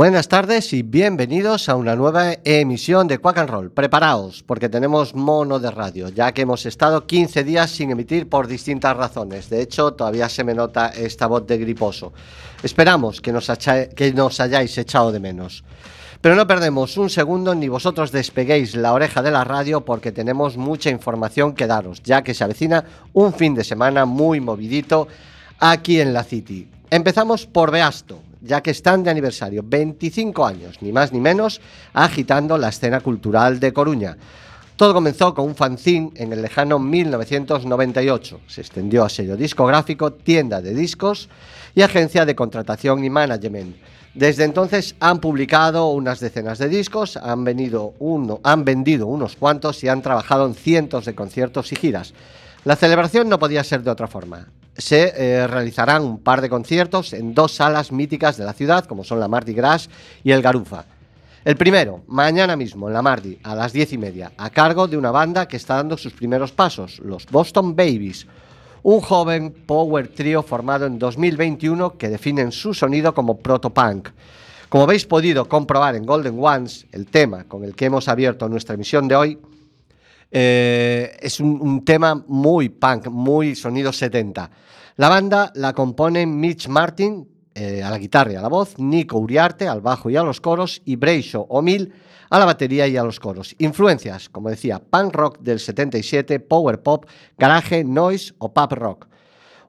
Buenas tardes y bienvenidos a una nueva emisión de Quack and Roll. Preparaos, porque tenemos mono de radio, ya que hemos estado 15 días sin emitir por distintas razones. De hecho, todavía se me nota esta voz de griposo. Esperamos que nos, que nos hayáis echado de menos. Pero no perdemos un segundo ni vosotros despeguéis la oreja de la radio porque tenemos mucha información que daros, ya que se avecina un fin de semana muy movidito aquí en la City. Empezamos por Beasto, ya que están de aniversario, 25 años, ni más ni menos, agitando la escena cultural de Coruña. Todo comenzó con un fanzine en el lejano 1998. Se extendió a sello discográfico, tienda de discos y agencia de contratación y management. Desde entonces han publicado unas decenas de discos, han, uno, han vendido unos cuantos y han trabajado en cientos de conciertos y giras. La celebración no podía ser de otra forma se eh, realizarán un par de conciertos en dos salas míticas de la ciudad, como son la Mardi Gras y el Garufa. El primero, mañana mismo, en la Mardi, a las diez y media, a cargo de una banda que está dando sus primeros pasos, los Boston Babies, un joven power trio formado en 2021 que definen su sonido como proto-punk. Como habéis podido comprobar en Golden Ones, el tema con el que hemos abierto nuestra emisión de hoy, eh, es un, tema muy punk, muy sonido 70. La banda la componen Mitch Martin eh, a la guitarra y a la voz, Nico Uriarte al bajo y a los coros y Breisho O'Mill a la batería y a los coros. Influencias, como decía, punk rock del 77, power pop, garage, noise o pop rock.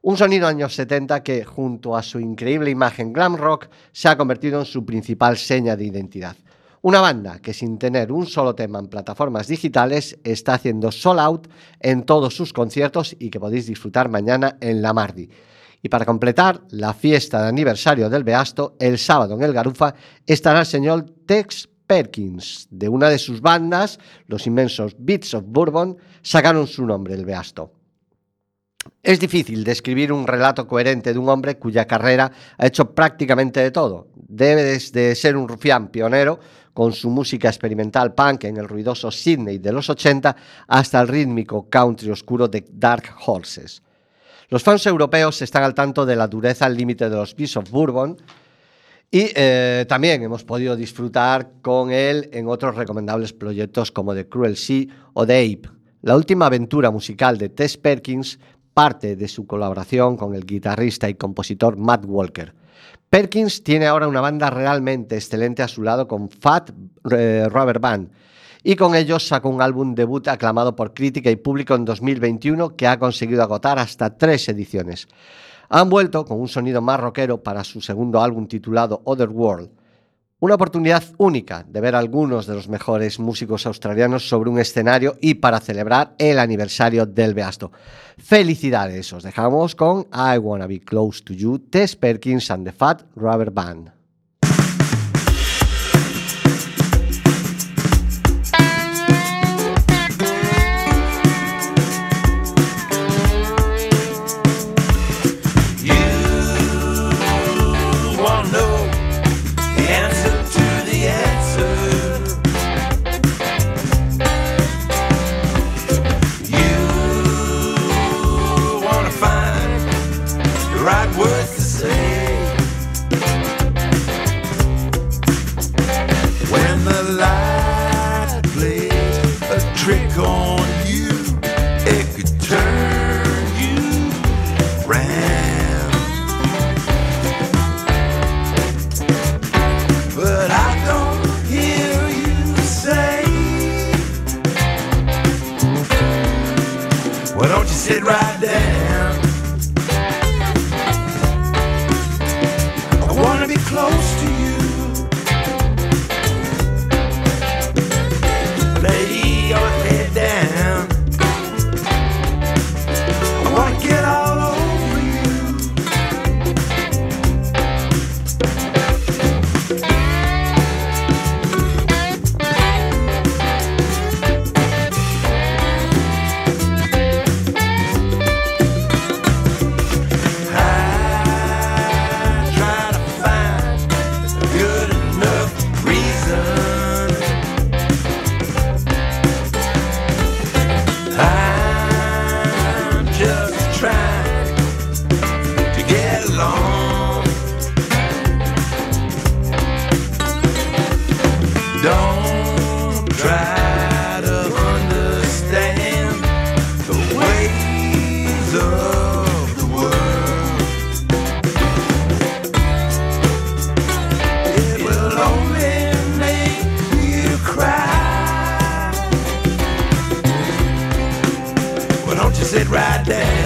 Un sonido años 70 que, junto a su increíble imagen glam rock, se ha convertido en su principal seña de identidad. Una banda que sin tener un solo tema en plataformas digitales está haciendo sold out en todos sus conciertos y que podéis disfrutar mañana en la Mardi. Y para completar la fiesta de aniversario del Beasto, el sábado en el Garufa estará el señor Tex Perkins. De una de sus bandas, los inmensos Beats of Bourbon, sacaron su nombre, el Beasto. Es difícil describir un relato coherente de un hombre cuya carrera ha hecho prácticamente de todo. Debe de ser un rufián pionero con su música experimental punk en el ruidoso Sydney de los 80 hasta el rítmico country oscuro de Dark Horses. Los fans europeos están al tanto de la dureza al límite de los Beasts of Bourbon y eh, también hemos podido disfrutar con él en otros recomendables proyectos como The Cruel Sea o The Ape. La última aventura musical de Tess Perkins parte de su colaboración con el guitarrista y compositor Matt Walker. Perkins tiene ahora una banda realmente excelente a su lado con Fat eh, Rubber Band y con ellos sacó un álbum debut aclamado por crítica y público en 2021 que ha conseguido agotar hasta tres ediciones. Han vuelto con un sonido más rockero para su segundo álbum titulado Other World. Una oportunidad única de ver a algunos de los mejores músicos australianos sobre un escenario y para celebrar el aniversario del Beasto. Felicidades, os dejamos con I Wanna Be Close to You, Tess Perkins and the Fat Rubber Band. Sit right there.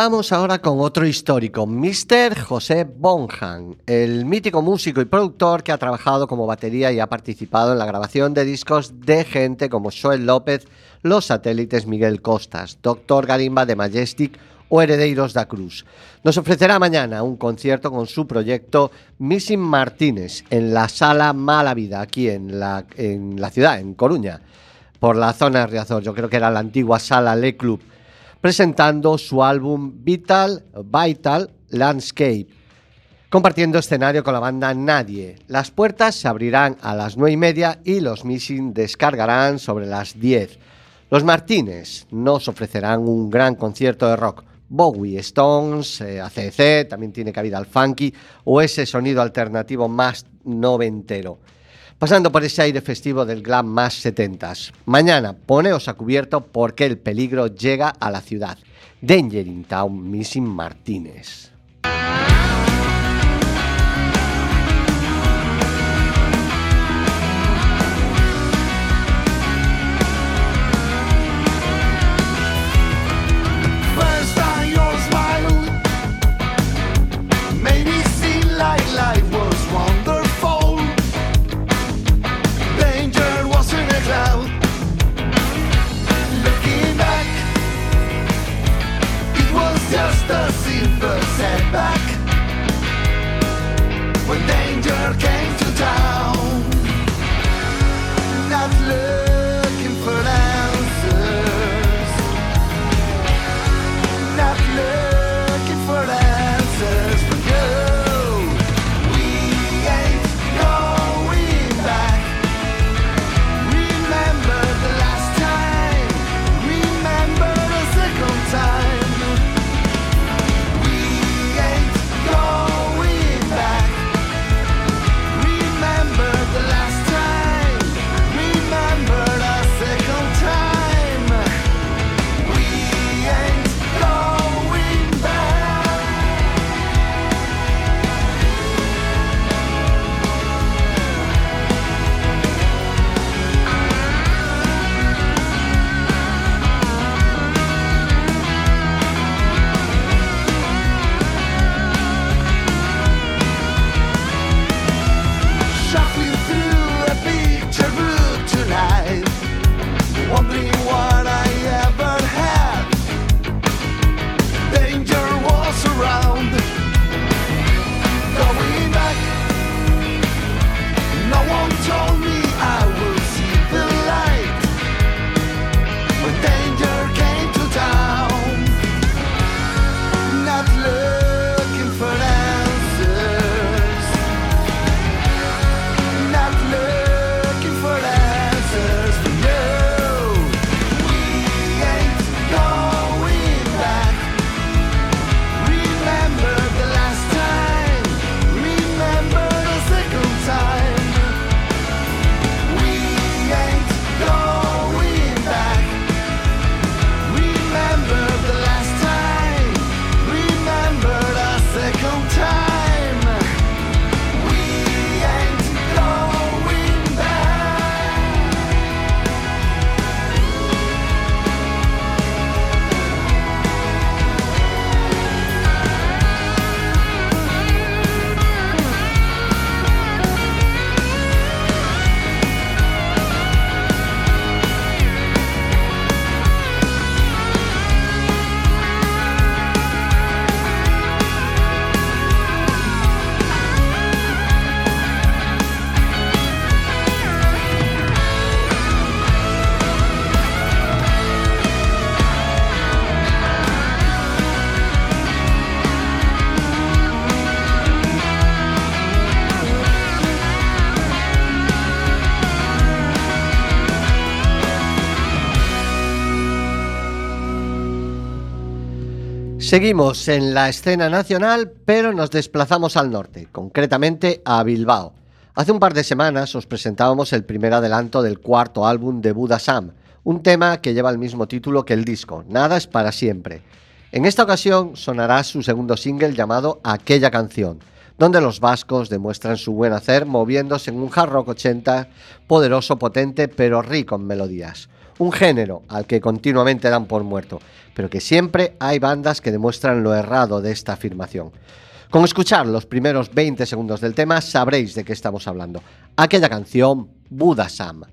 Vamos ahora con otro histórico, Mr. José Bonham, el mítico músico y productor que ha trabajado como batería y ha participado en la grabación de discos de gente como Joel López, Los Satélites Miguel Costas, Doctor Garimba de Majestic o Heredeiros da Cruz. Nos ofrecerá mañana un concierto con su proyecto Missing Martínez en la Sala Mala Vida, aquí en la, ciudad, en Coruña, por la zona de Riazor. Yo creo que era la antigua Sala Le Club presentando su álbum Vital, Vital Landscape, compartiendo escenario con la banda Nadie. Las puertas se abrirán a las nueve y media y los Missing descargarán sobre las 10. Los Martínez nos ofrecerán un gran concierto de rock. Bowie, Stones, eh, ACC, también tiene cabida al funky o ese sonido alternativo más noventero pasando por ese aire festivo del glam más setentas. Mañana, poneos a cubierto porque el peligro llega a la ciudad. Danger in Town, Missing Martínez. the seat, but set back when they Seguimos en la escena nacional, pero nos desplazamos al norte, concretamente a Bilbao. Hace un par de semanas os presentábamos el primer adelanto del cuarto álbum de Buda Sam, un tema que lleva el mismo título que el disco, Nada es para siempre. En esta ocasión sonará su segundo single llamado Aquella canción, donde los vascos demuestran su buen hacer moviéndose en un hard rock 80 poderoso, potente, pero rico en melodías. Un género al que continuamente dan por muerto, pero que siempre hay bandas que demuestran lo errado de esta afirmación. Con escuchar los primeros 20 segundos del tema sabréis de qué estamos hablando. Aquella canción, Buda Sam.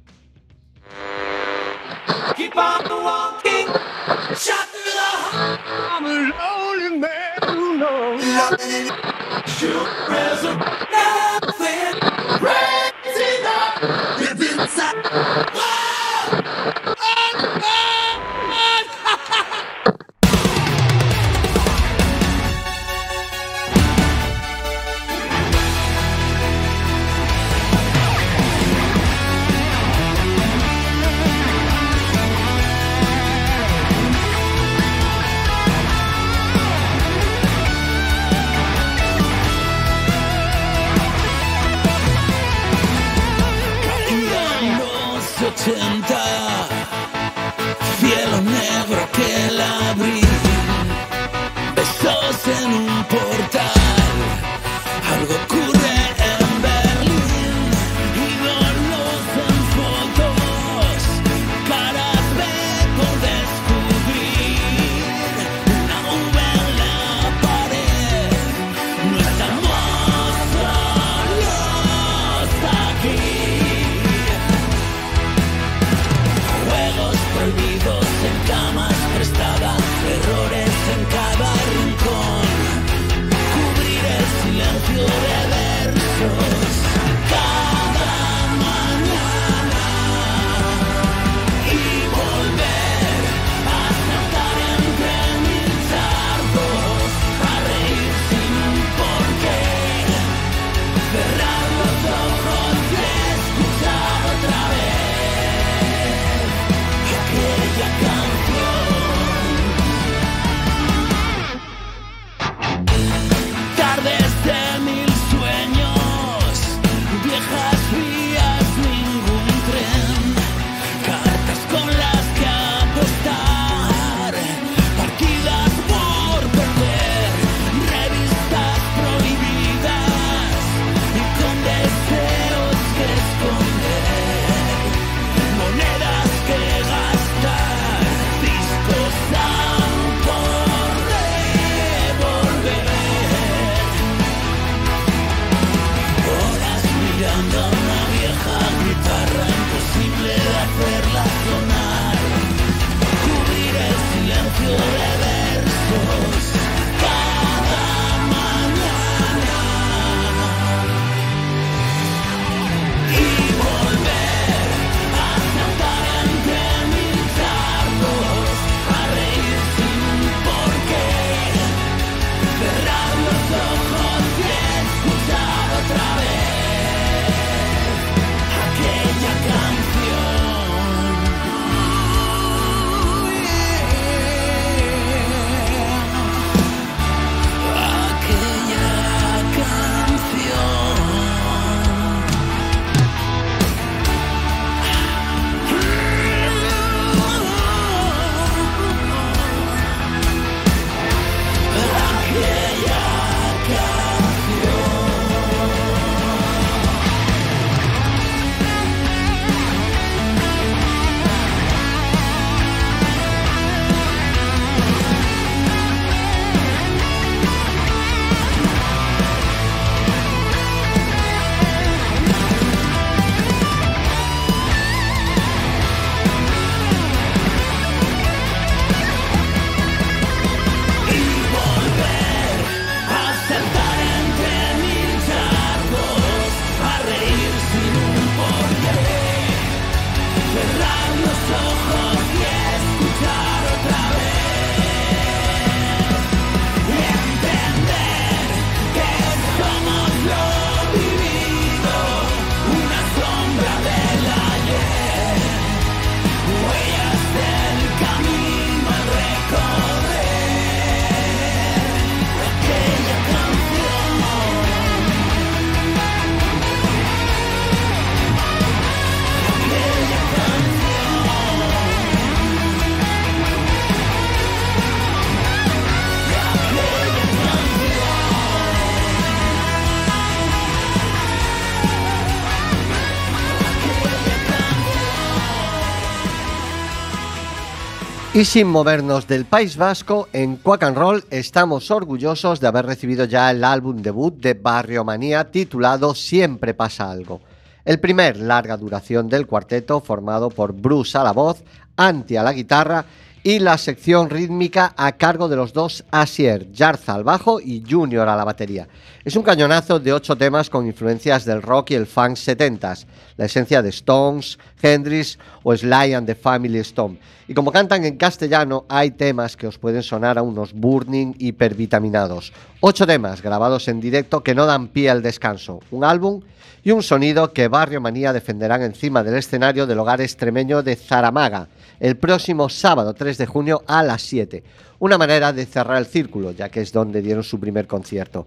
Y sin movernos del País Vasco, en Quack and Roll estamos orgullosos de haber recibido ya el álbum debut de Barrio Manía titulado Siempre pasa algo. El primer larga duración del cuarteto formado por Bruce a la voz, Anti a la guitarra y la sección rítmica a cargo de los dos Asier, Jarza al bajo y Junior a la batería. Es un cañonazo de ocho temas con influencias del rock y el funk 70s, la esencia de Stones, Hendrix o Sly and the Family Stone. Y como cantan en castellano, hay temas que os pueden sonar a unos burning hipervitaminados. Ocho temas grabados en directo que no dan pie al descanso. Un álbum y un sonido que Barrio Manía defenderán encima del escenario del hogar extremeño de Zaramaga el próximo sábado 3 de junio a las 7. Una manera de cerrar el círculo, ya que es donde dieron su primer concierto.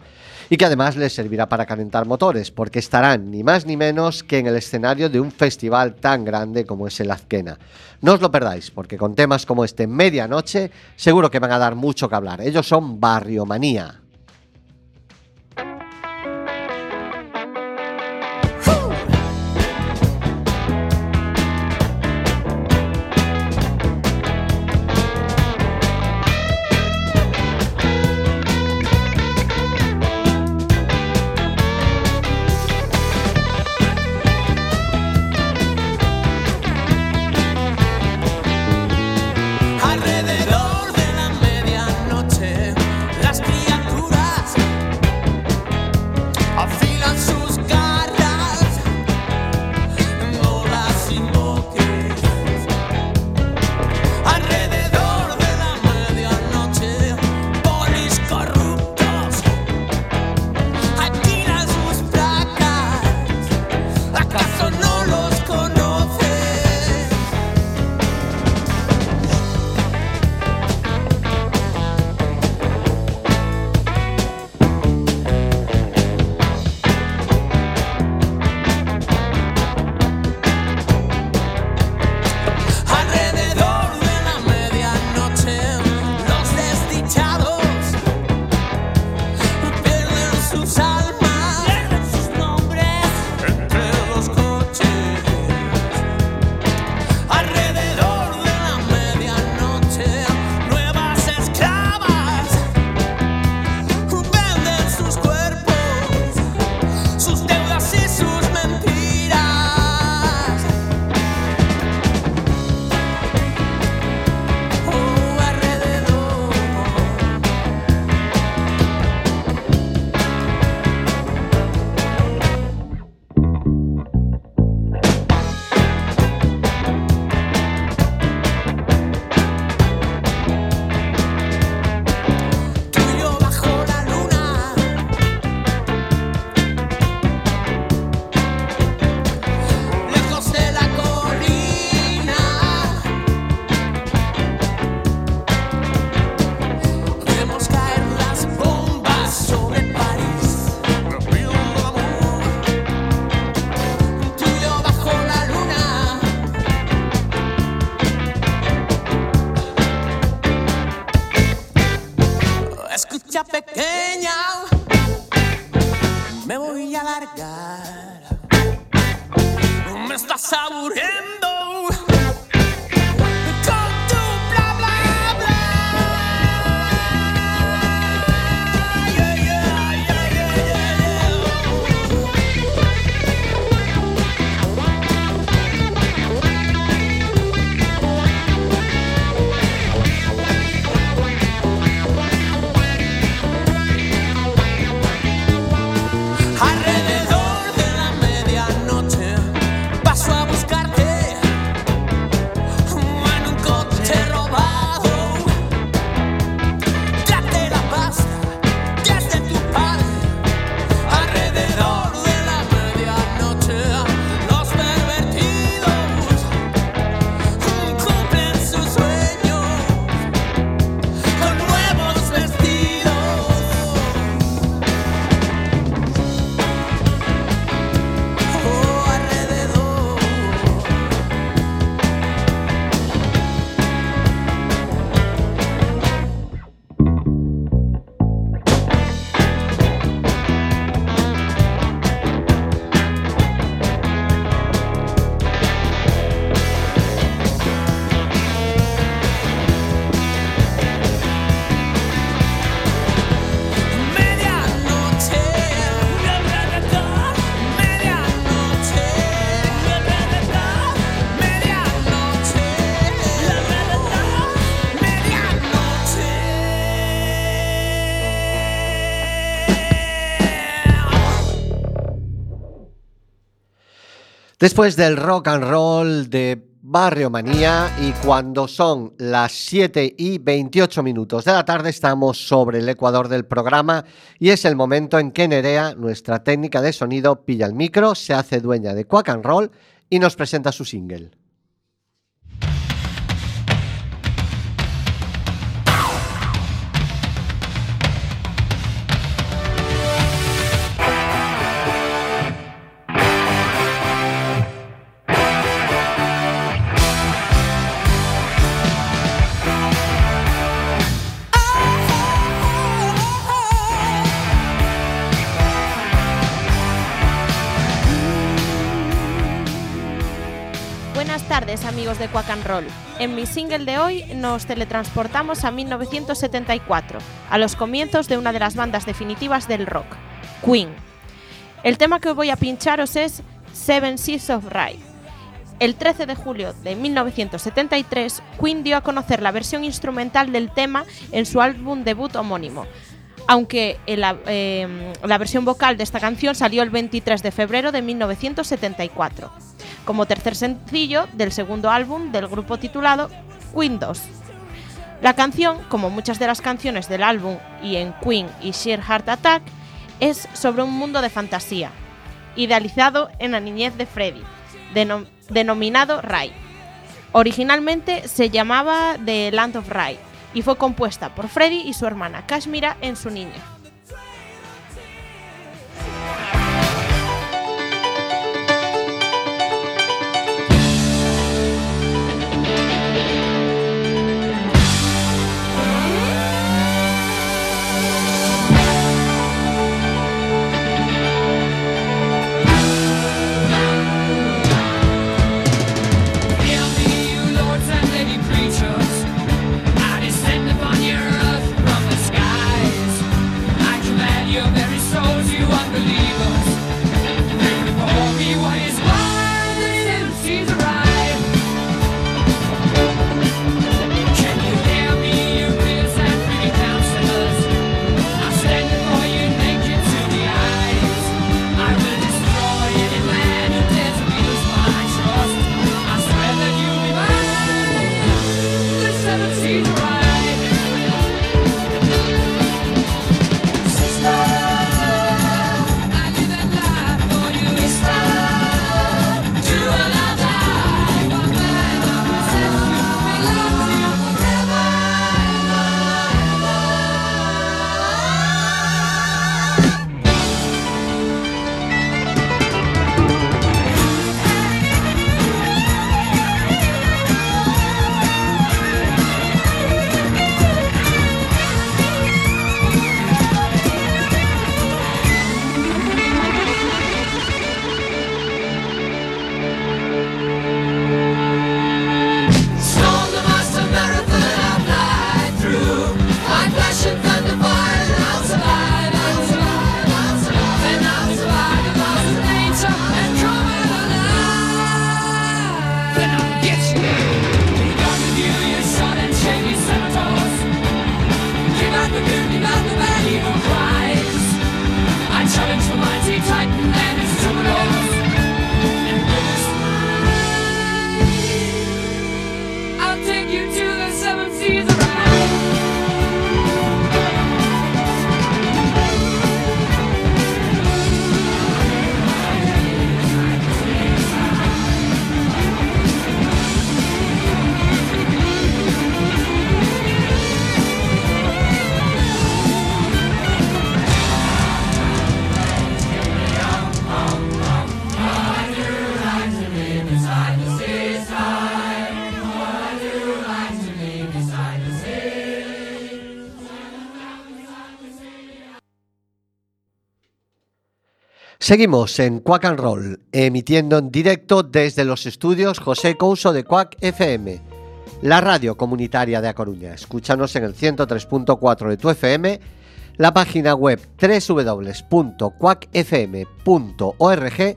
Y que además les servirá para calentar motores, porque estarán ni más ni menos que en el escenario de un festival tan grande como es el Azquena. No os lo perdáis, porque con temas como este Medianoche seguro que van a dar mucho que hablar. Ellos son Barrio Manía. Después del rock and roll de Barrio Manía y cuando son las 7 y 28 minutos de la tarde estamos sobre el ecuador del programa y es el momento en que Nerea, nuestra técnica de sonido, pilla el micro, se hace dueña de Quack and Roll y nos presenta su single. Amigos de Quack and Roll. En mi single de hoy nos teletransportamos a 1974, a los comienzos de una de las bandas definitivas del rock, Queen. El tema que voy a pincharos es Seven Seas of Rye. El 13 de julio de 1973, Queen dio a conocer la versión instrumental del tema en su álbum debut homónimo, aunque el- eh, la versión vocal de esta canción salió el 23 de febrero de 1974, como tercer sencillo del segundo álbum del grupo titulado Queen 2. La canción, como muchas de las canciones del álbum y en Queen y Sheer Heart Attack, es sobre un mundo de fantasía, idealizado en la niñez de Freddy, denom- denominado Ray. Originalmente se llamaba The Land of Ray y fue compuesta por Freddy y su hermana Kashmira en su niñez. Seguimos en Quack and Roll, emitiendo en directo desde los estudios José Couso de Quack FM, la radio comunitaria de A Coruña. Escúchanos en el 103.4 de tu FM, la página web www.quackfm.org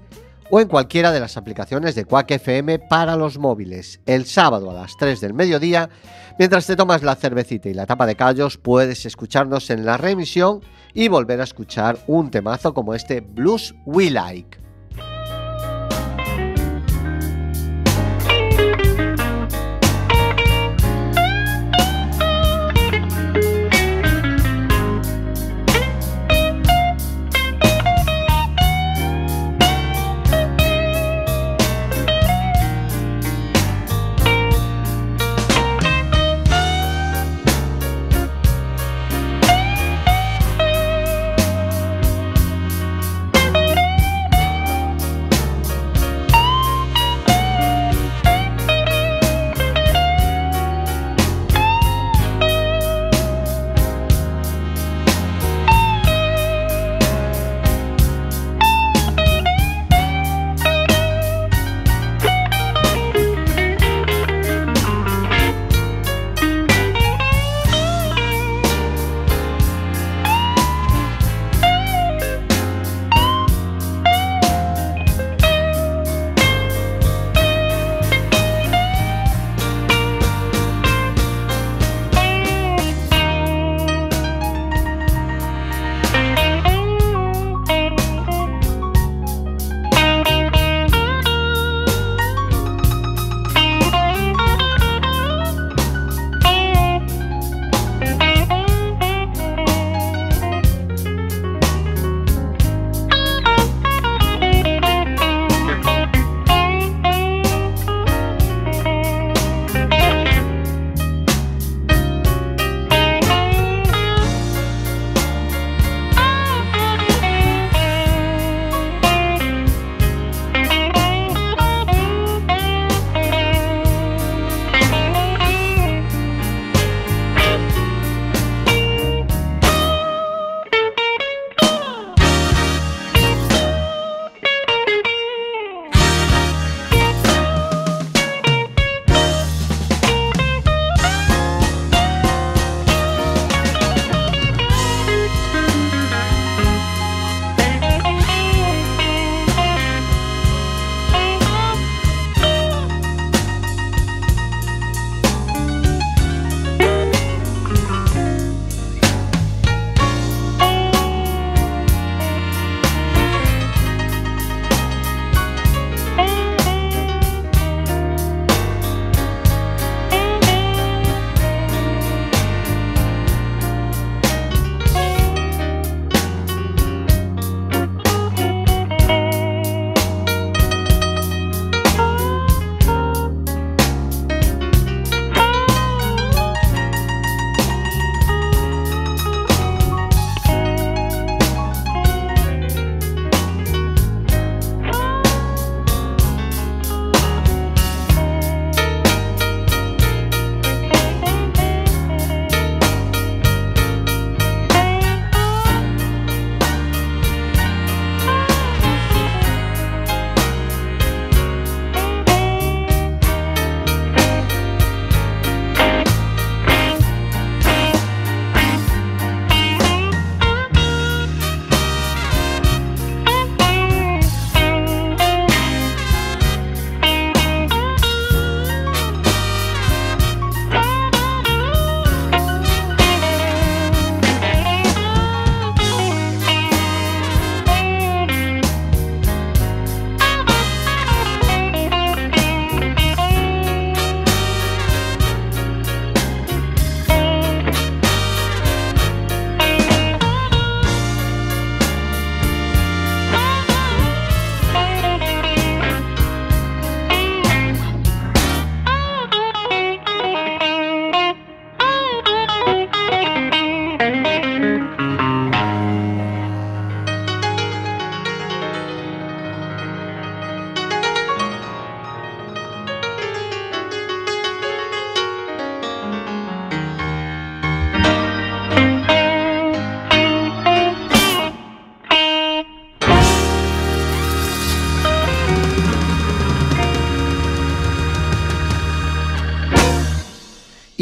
o en cualquiera de las aplicaciones de Quack FM para los móviles. El sábado a las 3 del mediodía, mientras te tomas la cervecita y la tapa de callos, puedes escucharnos en la reemisión y volver a escuchar un temazo como este Blues We Like.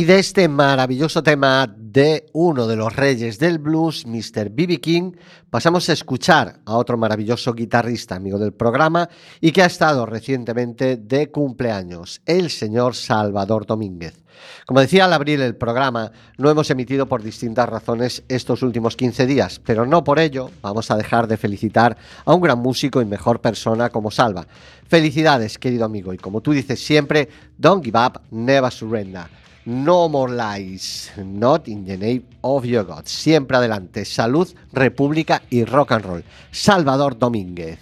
De este maravilloso tema de uno de los reyes del blues, Mr. B.B. King, pasamos a escuchar a otro maravilloso guitarrista, amigo del programa, y que ha estado recientemente de cumpleaños, el señor Salvador Domínguez. Como decía al abrir el programa, no hemos emitido por distintas razones estos últimos 15 días, pero no por ello vamos a dejar de felicitar a un gran músico y mejor persona como Salva. Felicidades, querido amigo, y como tú dices siempre, don't give up, never surrender. No more lies, not in the name of your God. Siempre adelante, salud, república y rock and roll. Salvador Domínguez.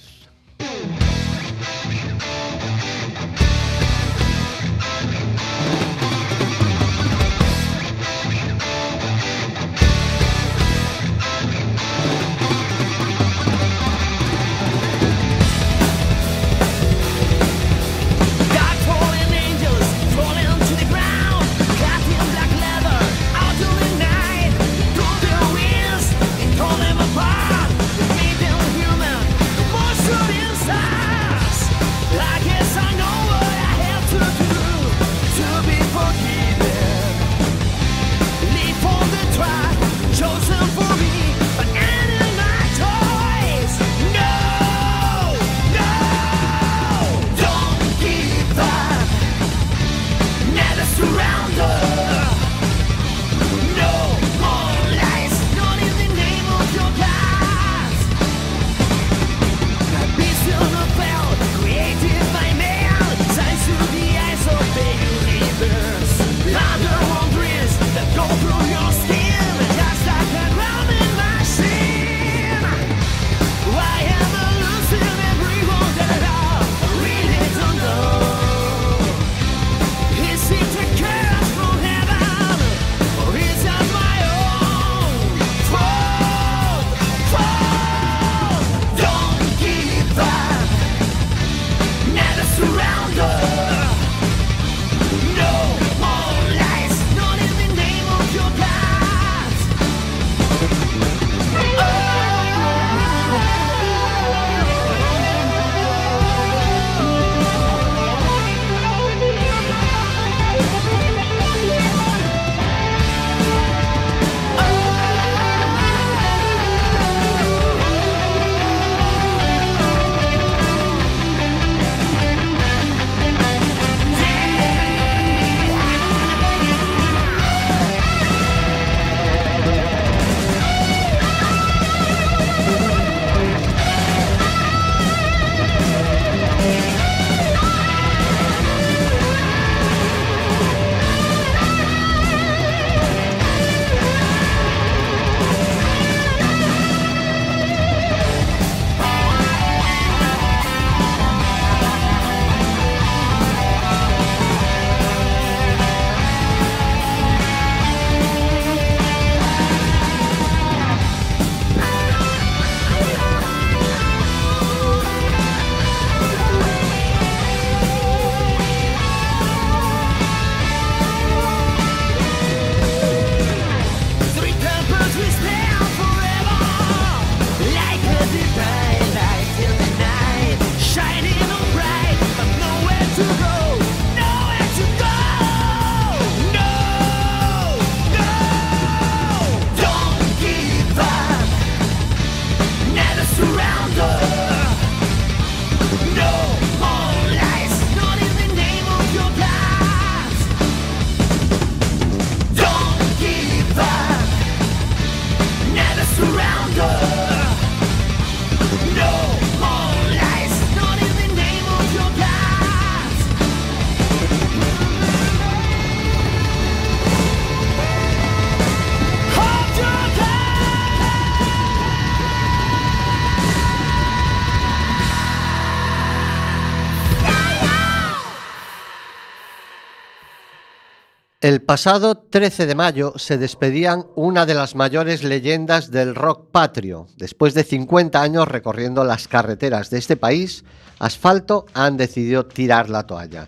El pasado 13 de mayo se despedían una de las mayores leyendas del rock patrio. Después de 50 años recorriendo las carreteras de este país, Asfalto han decidido tirar la toalla.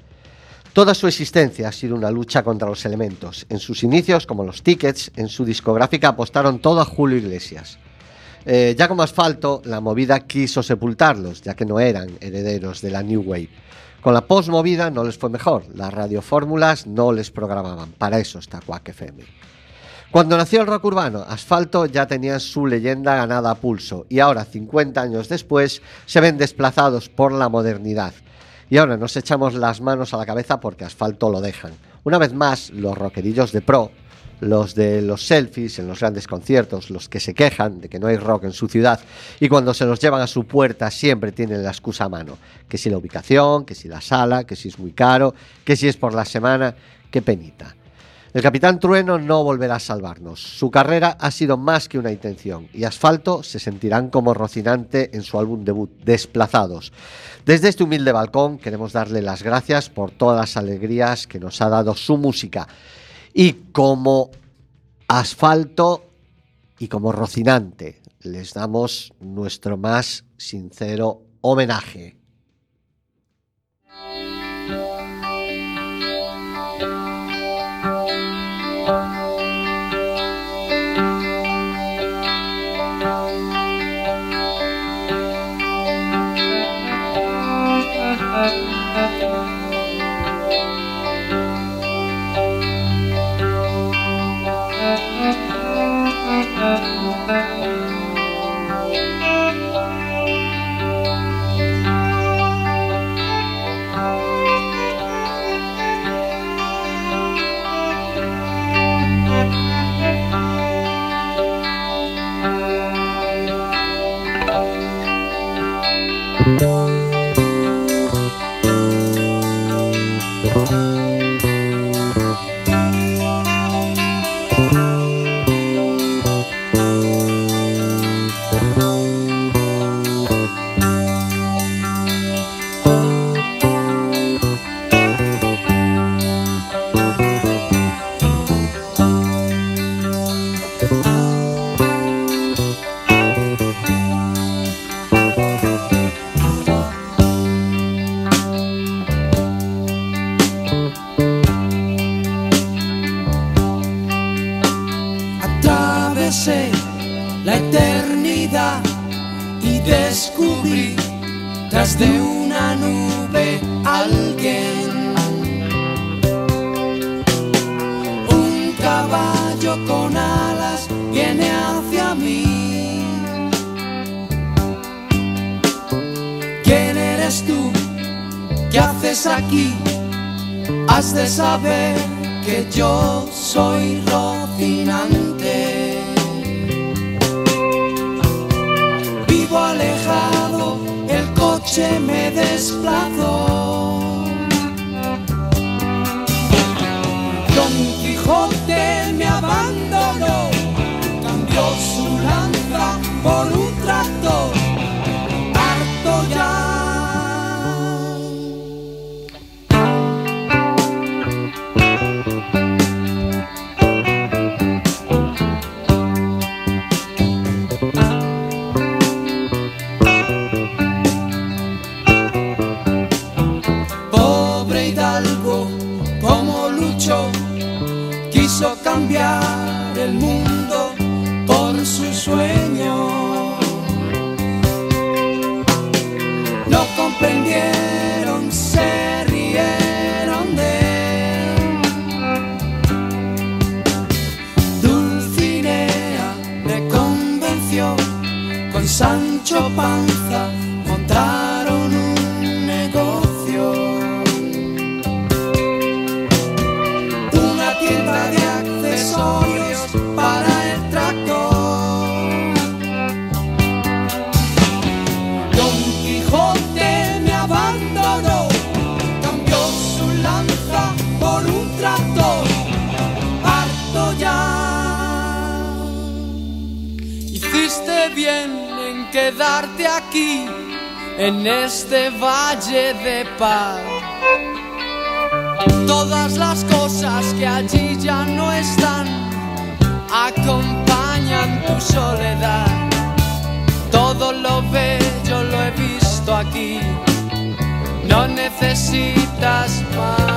Toda su existencia ha sido una lucha contra los elementos. En sus inicios, como los tickets, en su discográfica apostaron todo a Julio Iglesias. Eh, ya como asfalto, la movida quiso sepultarlos, ya que no eran herederos de la New Wave. Con la postmovida no les fue mejor, las radiofórmulas no les programaban, para eso está Quack FM. Cuando nació el rock urbano, Asfalto ya tenía su leyenda ganada a pulso y ahora, 50 años después, se ven desplazados por la modernidad. Y ahora nos echamos las manos a la cabeza porque Asfalto lo dejan. Una vez más, los rockerillos de pro, los de los selfies en los grandes conciertos, los que se quejan de que no hay rock en su ciudad y cuando se los llevan a su puerta siempre tienen la excusa a mano. Que si la ubicación, que si la sala, que si es muy caro, que si es por la semana, qué penita. El Capitán Trueno no volverá a salvarnos. Su carrera ha sido más que una intención y Asfalto se sentirán como Rocinante en su álbum debut, Desplazados. Desde este humilde balcón queremos darle las gracias por todas las alegrías que nos ha dado su música. Y como Asfalto y como Rocinante les damos nuestro más sincero homenaje. Atravesé de paz. Todas las cosas que allí ya no están acompañan tu soledad. Todo lo bello lo he visto aquí, no necesitas más.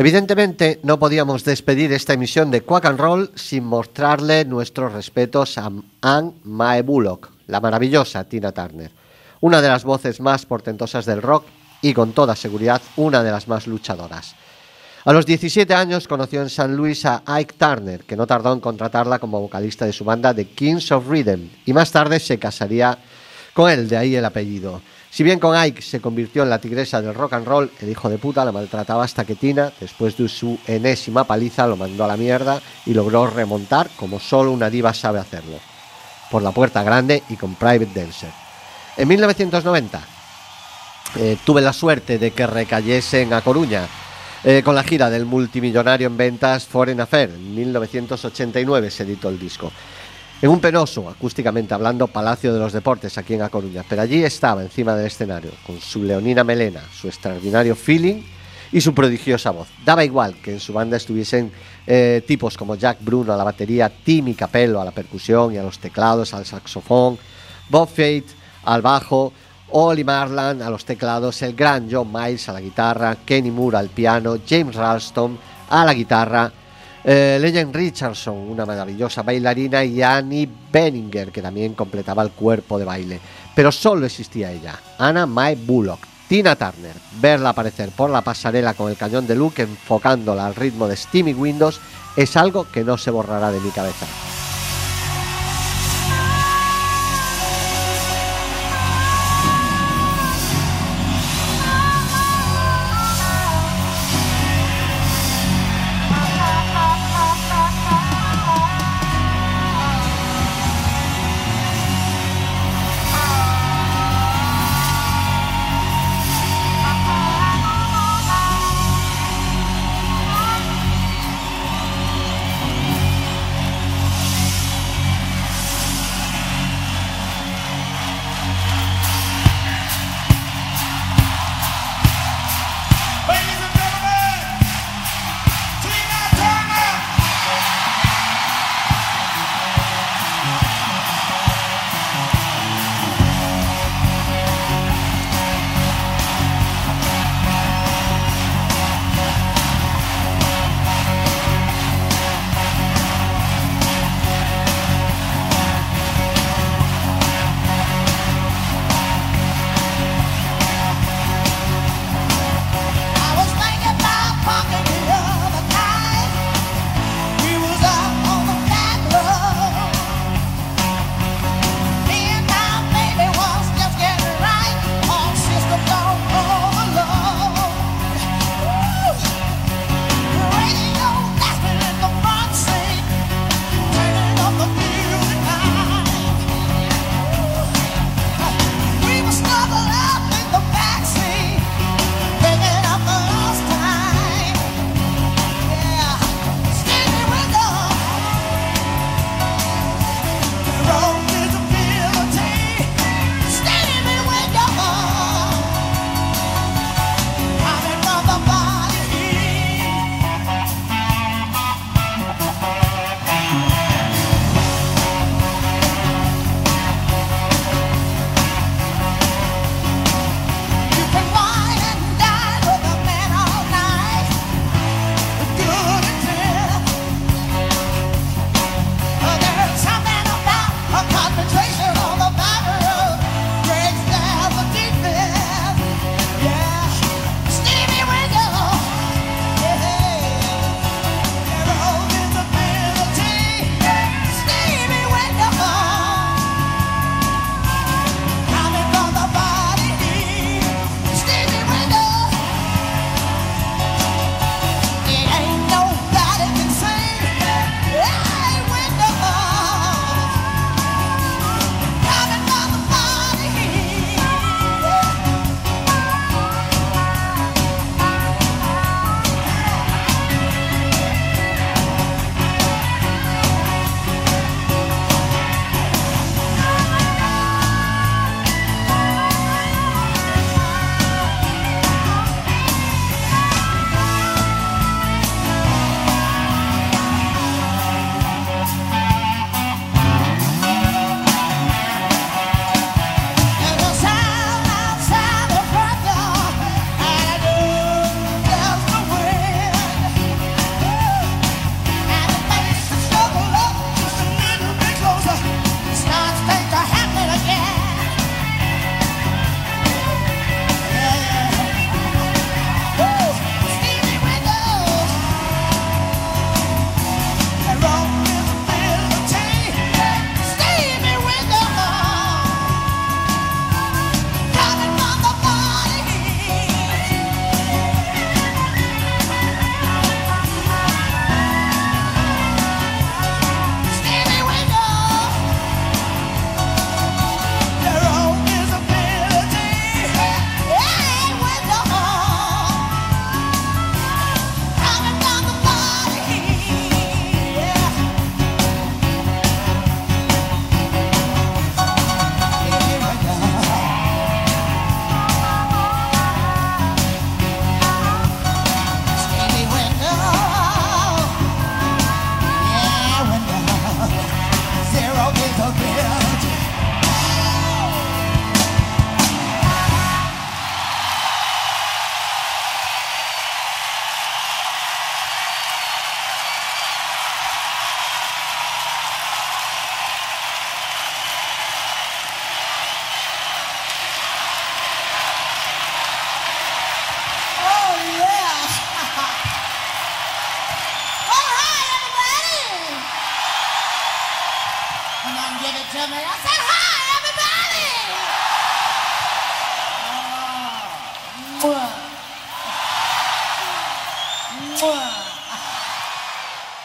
Evidentemente no podíamos despedir esta emisión de Quack and Roll sin mostrarle nuestros respetos a Anne Mae Bullock, la maravillosa Tina Turner, una de las voces más portentosas del rock y con toda seguridad una de las más luchadoras. A los 17 años conoció en San Luis a Ike Turner, que no tardó en contratarla como vocalista de su banda The Kings of Rhythm, y más tarde se casaría con él, de ahí el apellido. Si bien con Ike se convirtió en la tigresa del rock and roll, el hijo de puta la maltrataba hasta que Tina, después de su enésima paliza, lo mandó a la mierda y logró remontar como solo una diva sabe hacerlo. Por la puerta grande y con Private Dancer. En 1990 eh, tuve la suerte de que recayese en A Coruña eh, con la gira del multimillonario en ventas Foreign Affair. En 1989 se editó el disco. En un penoso, acústicamente hablando, Palacio de los Deportes aquí en A Coruña. Pero allí estaba, encima del escenario, con su leonina melena, su extraordinario feeling y su prodigiosa voz. Daba igual que en su banda estuviesen eh, tipos como Jack Bruno a la batería, Timmy Capello a la percusión y a los teclados, al saxofón, Bob Fate al bajo, Oli Marland a los teclados, el gran John Miles a la guitarra, Kenny Moore al piano, James Ralston a la guitarra, eh, Legend Richardson, una maravillosa bailarina, y Annie Benninger, que también completaba el cuerpo de baile. Pero solo existía ella, Anna Mae Bullock, Tina Turner. Verla aparecer por la pasarela con el cañón de Luke enfocándola al ritmo de Steamy Windows es algo que no se borrará de mi cabeza.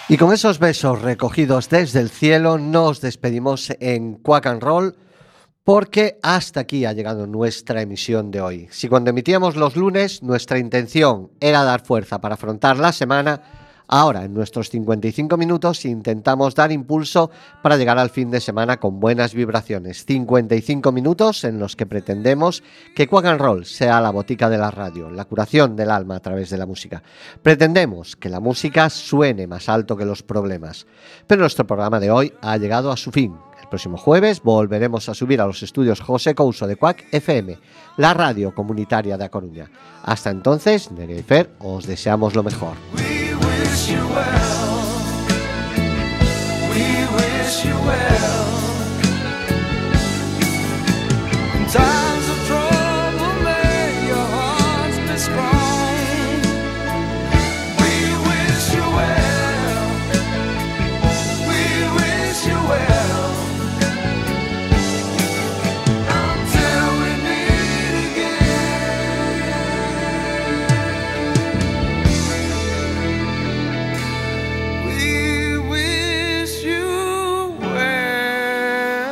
Y con esos besos recogidos desde el cielo nos despedimos en Quack and Roll porque hasta aquí ha llegado nuestra emisión de hoy. Si cuando emitíamos los lunes nuestra intención era dar fuerza para afrontar la semana, ahora en nuestros 55 minutos intentamos dar impulso para llegar al fin de semana con buenas vibraciones. 55 minutos en los que pretendemos que Quack and Roll sea la botica de la radio, la curación del alma a través de la música. Pretendemos que la música suene más alto que los problemas. Pero nuestro programa de hoy ha llegado a su fin. El próximo jueves volveremos a subir a los estudios José Couso de Quack FM, la radio comunitaria de A Coruña. Hasta entonces, Nerea y Fer, os deseamos lo mejor. We wish you well. We wish you well.